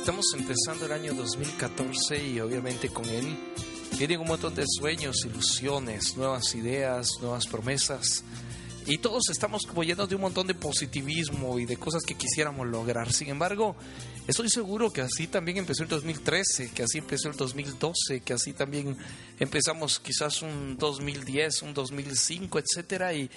Estamos empezando el año 2014 y obviamente con él vienen un montón de sueños, ilusiones, nuevas ideas, nuevas promesas. Y todos estamos como llenos de un montón de positivismo y de cosas que quisiéramos lograr. Sin embargo, estoy seguro que así también empezó el 2013, que así empezó el 2012, que así también empezamos quizás un 2010, un 2005, etcétera. Y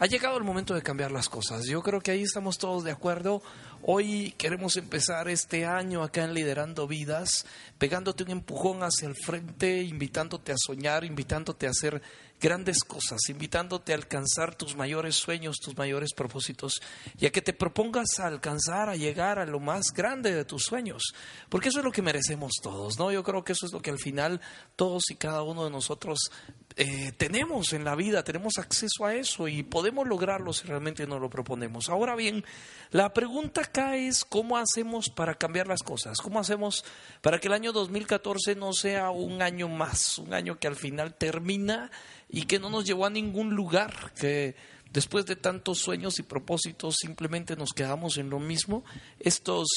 ha llegado el momento de cambiar las cosas. Yo creo que ahí estamos todos de acuerdo. Hoy queremos empezar este año acá en Liderando Vidas, pegándote un empujón hacia el frente, invitándote a soñar, invitándote a hacer grandes cosas, invitándote a alcanzar tus mayores sueños, tus mayores propósitos, y a que te propongas a alcanzar, a llegar a lo más grande de tus sueños, porque eso es lo que merecemos todos, ¿no? Yo creo que eso es lo que al final todos y cada uno de nosotros eh, tenemos en la vida, tenemos acceso a eso y podemos lograrlo si realmente nos lo proponemos. Ahora bien, la pregunta acá es cómo hacemos para cambiar las cosas, cómo hacemos para que el año 2014 no sea un año más, un año que al final termina y que no nos llevó a ningún lugar, que después de tantos sueños y propósitos simplemente nos quedamos en lo mismo. Estos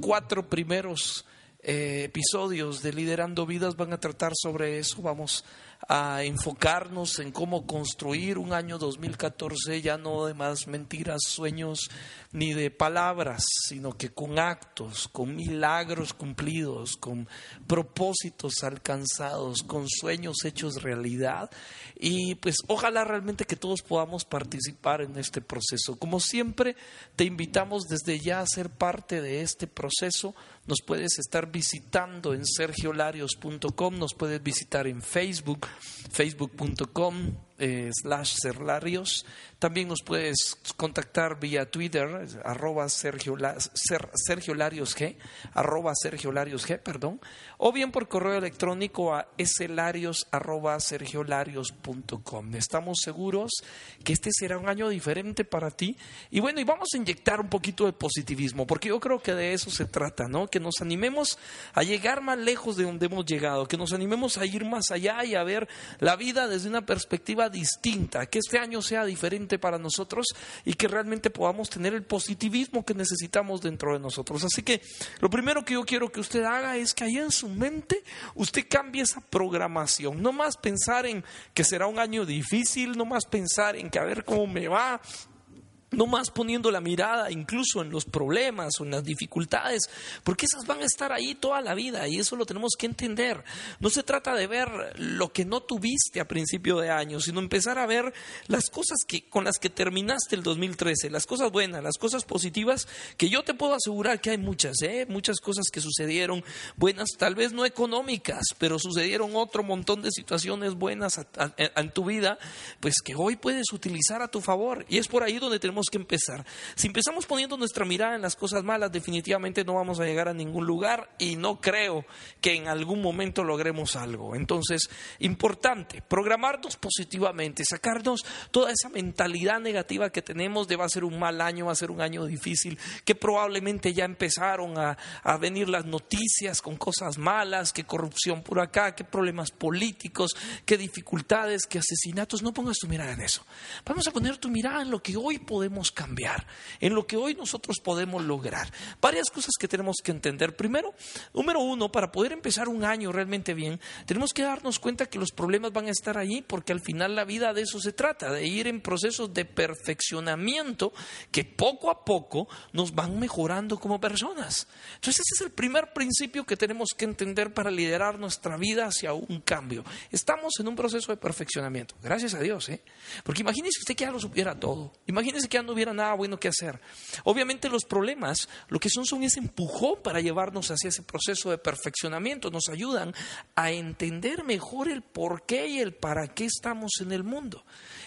cuatro primeros eh, episodios de Liderando Vidas van a tratar sobre eso, vamos a enfocarnos en cómo construir un año 2014 ya no de más mentiras, sueños ni de palabras, sino que con actos, con milagros cumplidos, con propósitos alcanzados, con sueños hechos realidad. Y pues ojalá realmente que todos podamos participar en este proceso. Como siempre, te invitamos desde ya a ser parte de este proceso. Nos puedes estar visitando en sergiolarios.com, nos puedes visitar en Facebook, facebook.com eh, slash serlarios. También nos puedes contactar vía Twitter, arroba Sergio, Larios G, arroba Sergio G, perdón, o bien por correo electrónico a slarios arroba sergiolarios.com. Estamos seguros que este será un año diferente para ti. Y bueno, y vamos a inyectar un poquito de positivismo, porque yo creo que de eso se trata, ¿no? Que nos animemos a llegar más lejos de donde hemos llegado, que nos animemos a ir más allá y a ver la vida desde una perspectiva distinta, que este año sea diferente para nosotros y que realmente podamos tener el positivismo que necesitamos dentro de nosotros. Así que lo primero que yo quiero que usted haga es que allá en su mente usted cambie esa programación, no más pensar en que será un año difícil, no más pensar en que a ver cómo me va, no más poniendo la mirada incluso en los problemas o en las dificultades, porque esas van a estar ahí toda la vida y eso lo tenemos que entender. No se trata de ver lo que no tuviste a principio de año, sino empezar a ver las cosas que, con las que terminaste el 2013, las cosas buenas, las cosas positivas, que yo te puedo asegurar que hay muchas, ¿eh? muchas cosas que sucedieron buenas, tal vez no económicas, pero sucedieron otro montón de situaciones buenas en tu vida, pues que hoy puedes utilizar a tu favor. Y es por ahí donde tenemos que empezar. Si empezamos poniendo nuestra mirada en las cosas malas, definitivamente no vamos a llegar a ningún lugar y no creo que en algún momento logremos algo. Entonces, importante, programarnos positivamente, sacarnos toda esa mentalidad negativa que tenemos de va a ser un mal año, va a ser un año difícil, que probablemente ya empezaron a, a venir las noticias con cosas malas, que corrupción por acá, que problemas políticos, que dificultades, que asesinatos. No pongas tu mirada en eso. Vamos a poner tu mirada en lo que hoy podemos cambiar, en lo que hoy nosotros podemos lograr. Varias cosas que tenemos que entender. Primero, número uno, para poder empezar un año realmente bien, tenemos que darnos cuenta que los problemas van a estar ahí porque al final la vida de eso se trata, de ir en procesos de perfeccionamiento que poco a poco nos van mejorando como personas. Entonces ese es el primer principio que tenemos que entender para liderar nuestra vida hacia un cambio. Estamos en un proceso de perfeccionamiento. Gracias a Dios, ¿eh? Porque imagínese usted que ya lo supiera todo. Imagínese que no hubiera nada bueno que hacer. Obviamente los problemas lo que son son ese empujón para llevarnos hacia ese proceso de perfeccionamiento, nos ayudan a entender mejor el por qué y el para qué estamos en el mundo.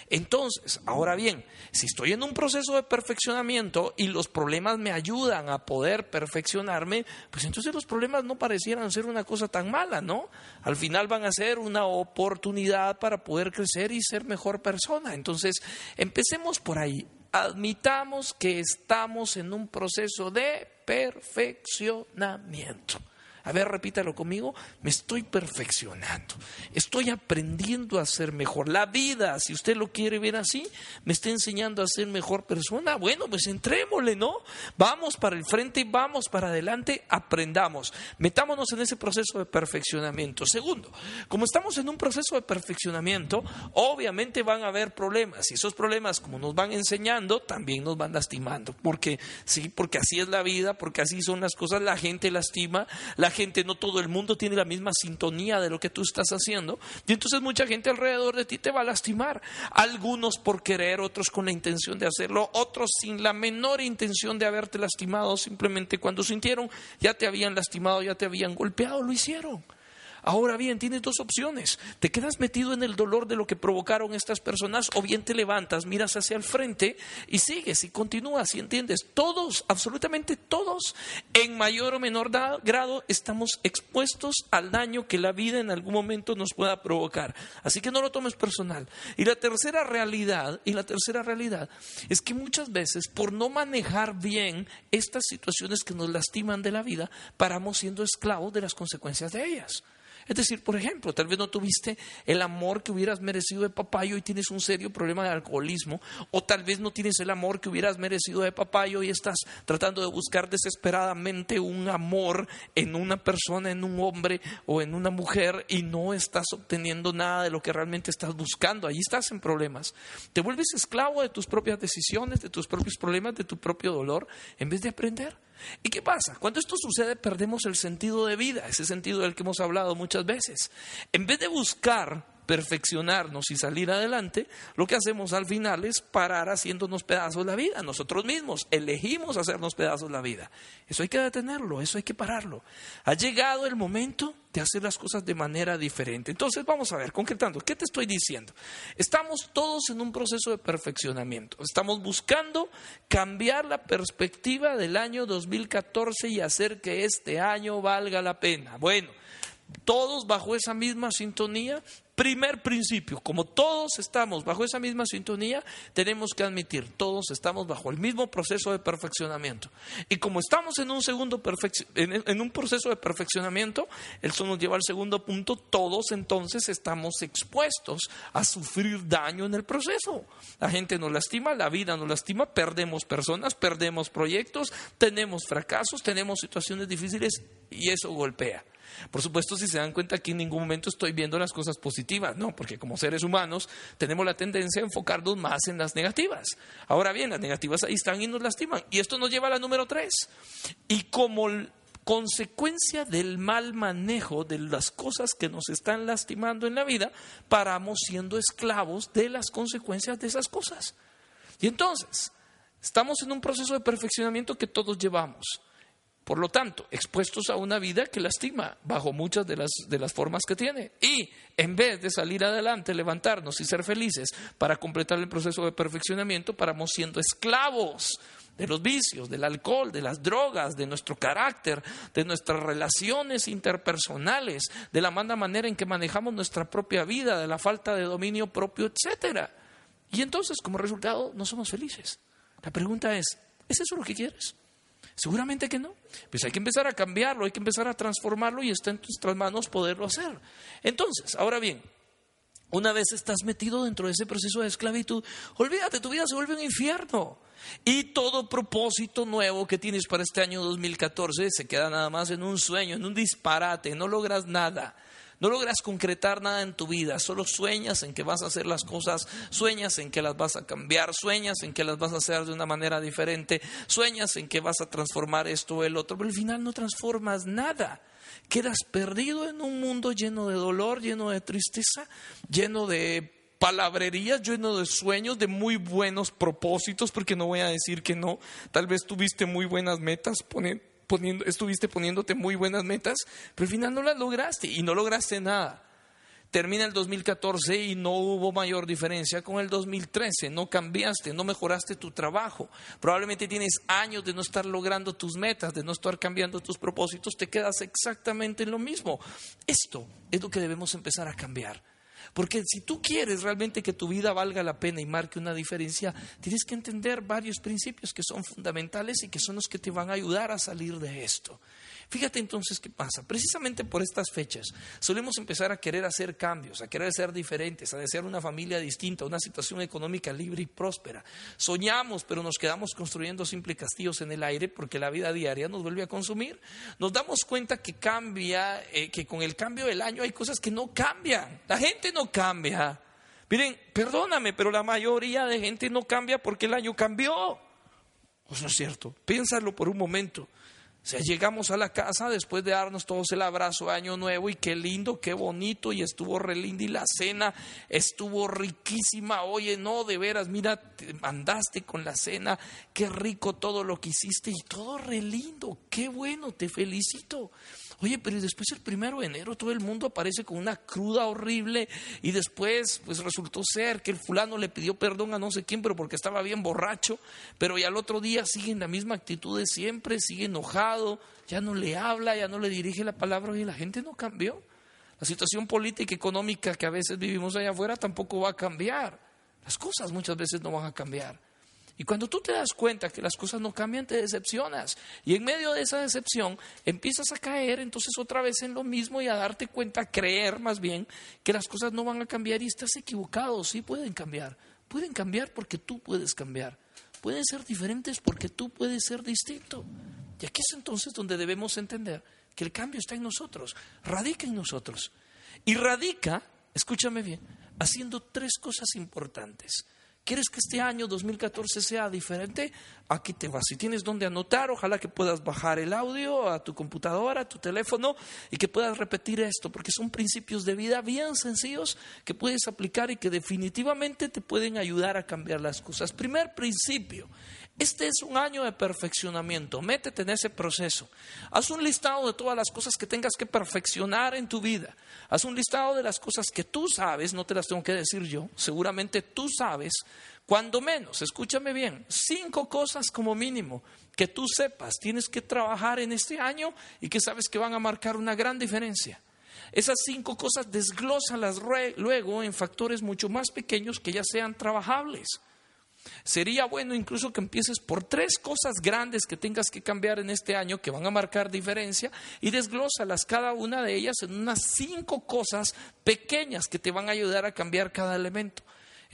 Entonces, ahora bien, si estoy en un proceso de perfeccionamiento y los problemas me ayudan a poder perfeccionarme, pues entonces los problemas no parecieran ser una cosa tan mala, ¿no? Al final van a ser una oportunidad para poder crecer y ser mejor persona. Entonces, empecemos por ahí. Admitamos que estamos en un proceso de perfeccionamiento. A ver, repítalo conmigo. Me estoy perfeccionando. Estoy aprendiendo a ser mejor. La vida, si usted lo quiere ver así, me está enseñando a ser mejor persona. Bueno, pues entrémosle, ¿no? Vamos para el frente, vamos para adelante, aprendamos. Metámonos en ese proceso de perfeccionamiento. Segundo, como estamos en un proceso de perfeccionamiento, obviamente van a haber problemas. Y esos problemas, como nos van enseñando, también nos van lastimando. Porque sí, porque así es la vida, porque así son las cosas. La gente lastima, la gente, no todo el mundo tiene la misma sintonía de lo que tú estás haciendo. Y entonces mucha gente alrededor de ti te va a lastimar. Algunos por querer, otros con la intención de hacerlo, otros sin la menor intención de haberte lastimado. Simplemente cuando sintieron ya te habían lastimado, ya te habían golpeado, lo hicieron. Ahora bien, tienes dos opciones. Te quedas metido en el dolor de lo que provocaron estas personas o bien te levantas, miras hacia el frente y sigues y continúas y entiendes. Todos, absolutamente todos, en mayor o menor grado estamos expuestos al daño que la vida en algún momento nos pueda provocar. Así que no lo tomes personal. Y la tercera realidad, y la tercera realidad es que muchas veces por no manejar bien estas situaciones que nos lastiman de la vida, paramos siendo esclavos de las consecuencias de ellas. Es decir, por ejemplo, tal vez no tuviste el amor que hubieras merecido de papá y hoy tienes un serio problema de alcoholismo, o tal vez no tienes el amor que hubieras merecido de papá y hoy estás tratando de buscar desesperadamente un amor en una persona, en un hombre o en una mujer y no estás obteniendo nada de lo que realmente estás buscando. Ahí estás en problemas. Te vuelves esclavo de tus propias decisiones, de tus propios problemas, de tu propio dolor, en vez de aprender. ¿Y qué pasa? Cuando esto sucede perdemos el sentido de vida, ese sentido del que hemos hablado muchas veces. En vez de buscar perfeccionarnos y salir adelante, lo que hacemos al final es parar haciéndonos pedazos la vida. Nosotros mismos elegimos hacernos pedazos la vida. Eso hay que detenerlo, eso hay que pararlo. Ha llegado el momento de hacer las cosas de manera diferente. Entonces vamos a ver, concretando, ¿qué te estoy diciendo? Estamos todos en un proceso de perfeccionamiento. Estamos buscando cambiar la perspectiva del año 2014 y hacer que este año valga la pena. Bueno, todos bajo esa misma sintonía Primer principio, como todos estamos bajo esa misma sintonía, tenemos que admitir, todos estamos bajo el mismo proceso de perfeccionamiento. Y como estamos en un, segundo en un proceso de perfeccionamiento, eso nos lleva al segundo punto, todos entonces estamos expuestos a sufrir daño en el proceso. La gente nos lastima, la vida nos lastima, perdemos personas, perdemos proyectos, tenemos fracasos, tenemos situaciones difíciles y eso golpea. Por supuesto, si se dan cuenta que en ningún momento estoy viendo las cosas positivas, no, porque como seres humanos tenemos la tendencia a enfocarnos más en las negativas. Ahora bien, las negativas ahí están y nos lastiman. Y esto nos lleva a la número tres. Y como consecuencia del mal manejo de las cosas que nos están lastimando en la vida, paramos siendo esclavos de las consecuencias de esas cosas. Y entonces, estamos en un proceso de perfeccionamiento que todos llevamos. Por lo tanto, expuestos a una vida que lastima bajo muchas de las, de las formas que tiene. Y en vez de salir adelante, levantarnos y ser felices para completar el proceso de perfeccionamiento, paramos siendo esclavos de los vicios, del alcohol, de las drogas, de nuestro carácter, de nuestras relaciones interpersonales, de la mala manera en que manejamos nuestra propia vida, de la falta de dominio propio, etc. Y entonces, como resultado, no somos felices. La pregunta es, ¿es eso lo que quieres? Seguramente que no. Pues hay que empezar a cambiarlo, hay que empezar a transformarlo y está en nuestras manos poderlo hacer. Entonces, ahora bien, una vez estás metido dentro de ese proceso de esclavitud, olvídate, tu vida se vuelve un infierno. Y todo propósito nuevo que tienes para este año 2014 se queda nada más en un sueño, en un disparate, no logras nada. No logras concretar nada en tu vida, solo sueñas en que vas a hacer las cosas, sueñas en que las vas a cambiar, sueñas en que las vas a hacer de una manera diferente, sueñas en que vas a transformar esto o el otro, pero al final no transformas nada. Quedas perdido en un mundo lleno de dolor, lleno de tristeza, lleno de palabrerías, lleno de sueños, de muy buenos propósitos, porque no voy a decir que no, tal vez tuviste muy buenas metas, estuviste poniéndote muy buenas metas, pero al final no las lograste y no lograste nada. termina el 2014 y no hubo mayor diferencia con el 2013. No cambiaste, no mejoraste tu trabajo. Probablemente tienes años de no estar logrando tus metas, de no estar cambiando tus propósitos. Te quedas exactamente en lo mismo. Esto es lo que debemos empezar a cambiar. Porque si tú quieres realmente que tu vida valga la pena y marque una diferencia, tienes que entender varios principios que son fundamentales y que son los que te van a ayudar a salir de esto. Fíjate entonces qué pasa. Precisamente por estas fechas solemos empezar a querer hacer cambios, a querer ser diferentes, a desear una familia distinta, una situación económica libre y próspera. Soñamos, pero nos quedamos construyendo simples castillos en el aire porque la vida diaria nos vuelve a consumir. Nos damos cuenta que cambia, eh, que con el cambio del año hay cosas que no cambian. La gente no cambia. Miren, perdóname, pero la mayoría de gente no cambia porque el año cambió. Pues no es cierto. Piénsalo por un momento. O sea, llegamos a la casa después de darnos todos el abrazo de Año Nuevo y qué lindo, qué bonito y estuvo re linda y la cena estuvo riquísima. Oye, no, de veras, mira, te mandaste con la cena, qué rico todo lo que hiciste y todo re lindo, qué bueno, te felicito. Oye, pero después el primero de enero todo el mundo aparece con una cruda horrible y después pues resultó ser que el fulano le pidió perdón a no sé quién, pero porque estaba bien borracho, pero ya al otro día sigue en la misma actitud de siempre, sigue enojado, ya no le habla, ya no le dirige la palabra y la gente no cambió. La situación política y económica que a veces vivimos allá afuera tampoco va a cambiar. Las cosas muchas veces no van a cambiar. Y cuando tú te das cuenta que las cosas no cambian, te decepcionas. Y en medio de esa decepción empiezas a caer entonces otra vez en lo mismo y a darte cuenta, a creer más bien que las cosas no van a cambiar y estás equivocado. Sí pueden cambiar. Pueden cambiar porque tú puedes cambiar. Pueden ser diferentes porque tú puedes ser distinto. Y aquí es entonces donde debemos entender que el cambio está en nosotros, radica en nosotros. Y radica, escúchame bien, haciendo tres cosas importantes. ¿Quieres que este año 2014 sea diferente? Aquí te vas. Si tienes donde anotar, ojalá que puedas bajar el audio a tu computadora, a tu teléfono y que puedas repetir esto, porque son principios de vida bien sencillos que puedes aplicar y que definitivamente te pueden ayudar a cambiar las cosas. Primer principio, este es un año de perfeccionamiento. Métete en ese proceso. Haz un listado de todas las cosas que tengas que perfeccionar en tu vida. Haz un listado de las cosas que tú sabes, no te las tengo que decir yo, seguramente tú sabes, cuando menos, escúchame bien, cinco cosas como mínimo que tú sepas tienes que trabajar en este año y que sabes que van a marcar una gran diferencia. Esas cinco cosas desglósalas luego en factores mucho más pequeños que ya sean trabajables. Sería bueno incluso que empieces por tres cosas grandes que tengas que cambiar en este año que van a marcar diferencia y desglósalas cada una de ellas en unas cinco cosas pequeñas que te van a ayudar a cambiar cada elemento.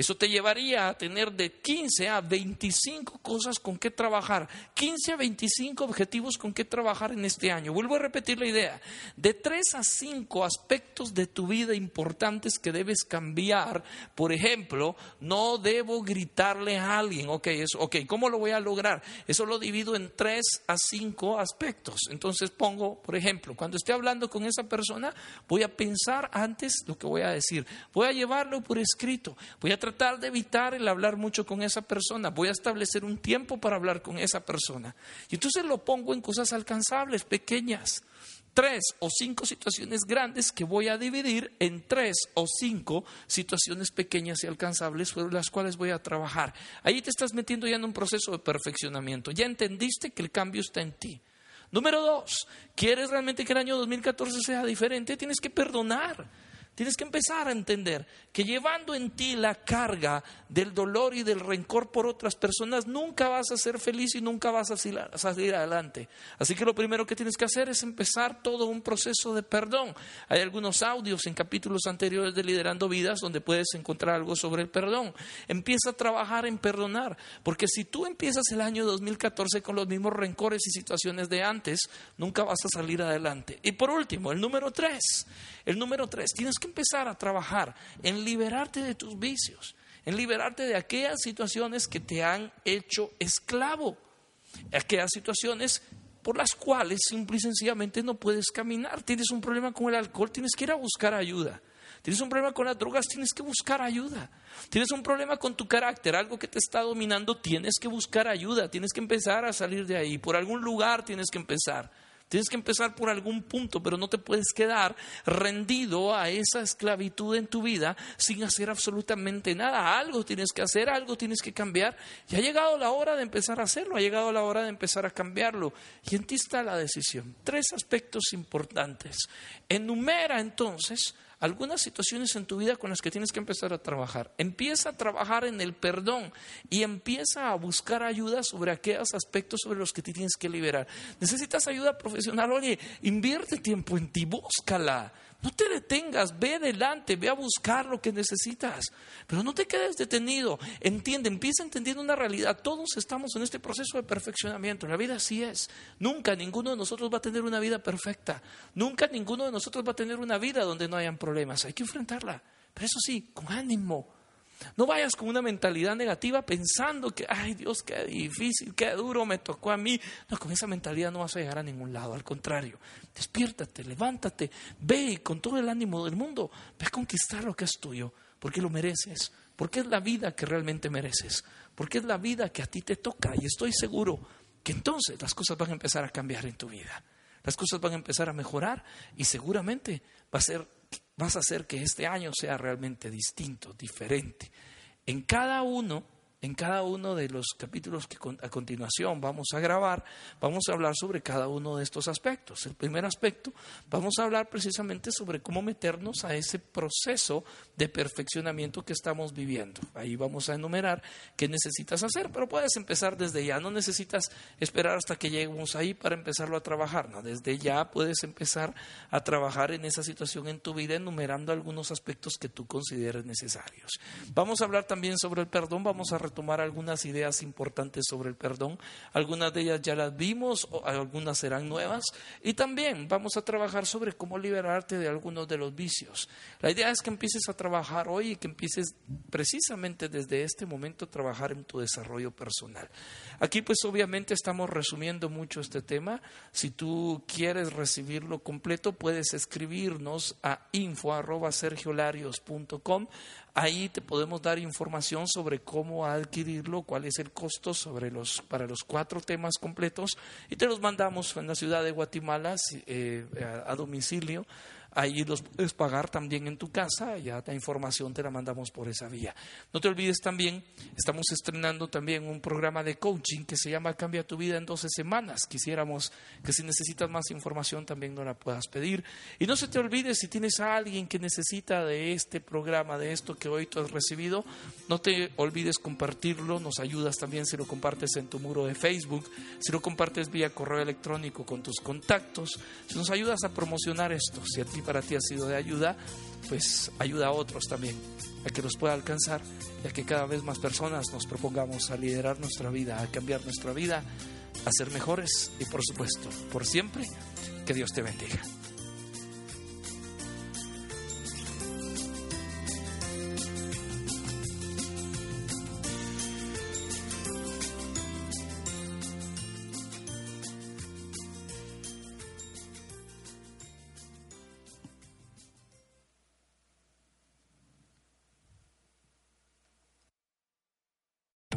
Eso te llevaría a tener de 15 a 25 cosas con que trabajar, 15 a 25 objetivos con que trabajar en este año. Vuelvo a repetir la idea, de 3 a 5 aspectos de tu vida importantes que debes cambiar. Por ejemplo, no debo gritarle a alguien, ok, eso, ok, ¿cómo lo voy a lograr? Eso lo divido en 3 a 5 aspectos. Entonces pongo, por ejemplo, cuando esté hablando con esa persona, voy a pensar antes lo que voy a decir, voy a llevarlo por escrito, voy a tratar de evitar el hablar mucho con esa persona. Voy a establecer un tiempo para hablar con esa persona. Y entonces lo pongo en cosas alcanzables, pequeñas. Tres o cinco situaciones grandes que voy a dividir en tres o cinco situaciones pequeñas y alcanzables sobre las cuales voy a trabajar. Ahí te estás metiendo ya en un proceso de perfeccionamiento. Ya entendiste que el cambio está en ti. Número dos, ¿quieres realmente que el año 2014 sea diferente? Tienes que perdonar. Tienes que empezar a entender que llevando en ti la carga del dolor y del rencor por otras personas, nunca vas a ser feliz y nunca vas a salir adelante. Así que lo primero que tienes que hacer es empezar todo un proceso de perdón. Hay algunos audios en capítulos anteriores de Liderando Vidas donde puedes encontrar algo sobre el perdón. Empieza a trabajar en perdonar, porque si tú empiezas el año 2014 con los mismos rencores y situaciones de antes, nunca vas a salir adelante. Y por último, el número tres. El número tres, tienes que empezar a trabajar en liberarte de tus vicios, en liberarte de aquellas situaciones que te han hecho esclavo, aquellas situaciones por las cuales simple y sencillamente no puedes caminar. Tienes un problema con el alcohol, tienes que ir a buscar ayuda. Tienes un problema con las drogas, tienes que buscar ayuda. Tienes un problema con tu carácter, algo que te está dominando, tienes que buscar ayuda. Tienes que empezar a salir de ahí. Por algún lugar tienes que empezar. Tienes que empezar por algún punto, pero no te puedes quedar rendido a esa esclavitud en tu vida sin hacer absolutamente nada. Algo tienes que hacer, algo tienes que cambiar. Y ha llegado la hora de empezar a hacerlo, ha llegado la hora de empezar a cambiarlo. Y en ti está la decisión. Tres aspectos importantes. Enumera entonces algunas situaciones en tu vida con las que tienes que empezar a trabajar. Empieza a trabajar en el perdón y empieza a buscar ayuda sobre aquellos aspectos sobre los que te tienes que liberar. Necesitas ayuda profesional, oye, invierte tiempo en ti, búscala. No te detengas, ve adelante, ve a buscar lo que necesitas, pero no te quedes detenido. Entiende, empieza entendiendo una realidad. Todos estamos en este proceso de perfeccionamiento. La vida así es. Nunca ninguno de nosotros va a tener una vida perfecta. Nunca ninguno de nosotros va a tener una vida donde no hayan problemas. Hay que enfrentarla. Pero eso sí, con ánimo no vayas con una mentalidad negativa pensando que, ay Dios, qué difícil, qué duro me tocó a mí. No, con esa mentalidad no vas a llegar a ningún lado. Al contrario, despiértate, levántate, ve con todo el ánimo del mundo, ve a conquistar lo que es tuyo, porque lo mereces, porque es la vida que realmente mereces, porque es la vida que a ti te toca. Y estoy seguro que entonces las cosas van a empezar a cambiar en tu vida. Las cosas van a empezar a mejorar y seguramente va a ser vas a hacer que este año sea realmente distinto, diferente. En cada uno en cada uno de los capítulos que a continuación vamos a grabar, vamos a hablar sobre cada uno de estos aspectos. El primer aspecto, vamos a hablar precisamente sobre cómo meternos a ese proceso de perfeccionamiento que estamos viviendo. Ahí vamos a enumerar qué necesitas hacer, pero puedes empezar desde ya, no necesitas esperar hasta que lleguemos ahí para empezarlo a trabajar, no, desde ya puedes empezar a trabajar en esa situación en tu vida enumerando algunos aspectos que tú consideres necesarios. Vamos a hablar también sobre el perdón, vamos a tomar algunas ideas importantes sobre el perdón. Algunas de ellas ya las vimos, algunas serán nuevas. Y también vamos a trabajar sobre cómo liberarte de algunos de los vicios. La idea es que empieces a trabajar hoy y que empieces precisamente desde este momento a trabajar en tu desarrollo personal. Aquí pues obviamente estamos resumiendo mucho este tema. Si tú quieres recibirlo completo, puedes escribirnos a info.sergiolarios.com. Ahí te podemos dar información sobre cómo adquirirlo, cuál es el costo sobre los, para los cuatro temas completos y te los mandamos en la ciudad de Guatemala eh, a domicilio Ahí los puedes pagar también en tu casa, ya la información te la mandamos por esa vía. No te olvides también, estamos estrenando también un programa de coaching que se llama Cambia tu vida en 12 semanas. Quisiéramos que si necesitas más información también nos la puedas pedir. Y no se te olvide, si tienes a alguien que necesita de este programa, de esto que hoy tú has recibido, no te olvides compartirlo, nos ayudas también si lo compartes en tu muro de Facebook, si lo compartes vía correo electrónico con tus contactos, si nos ayudas a promocionar esto, si a ti para ti ha sido de ayuda, pues ayuda a otros también a que los pueda alcanzar y a que cada vez más personas nos propongamos a liderar nuestra vida, a cambiar nuestra vida, a ser mejores y por supuesto, por siempre, que Dios te bendiga.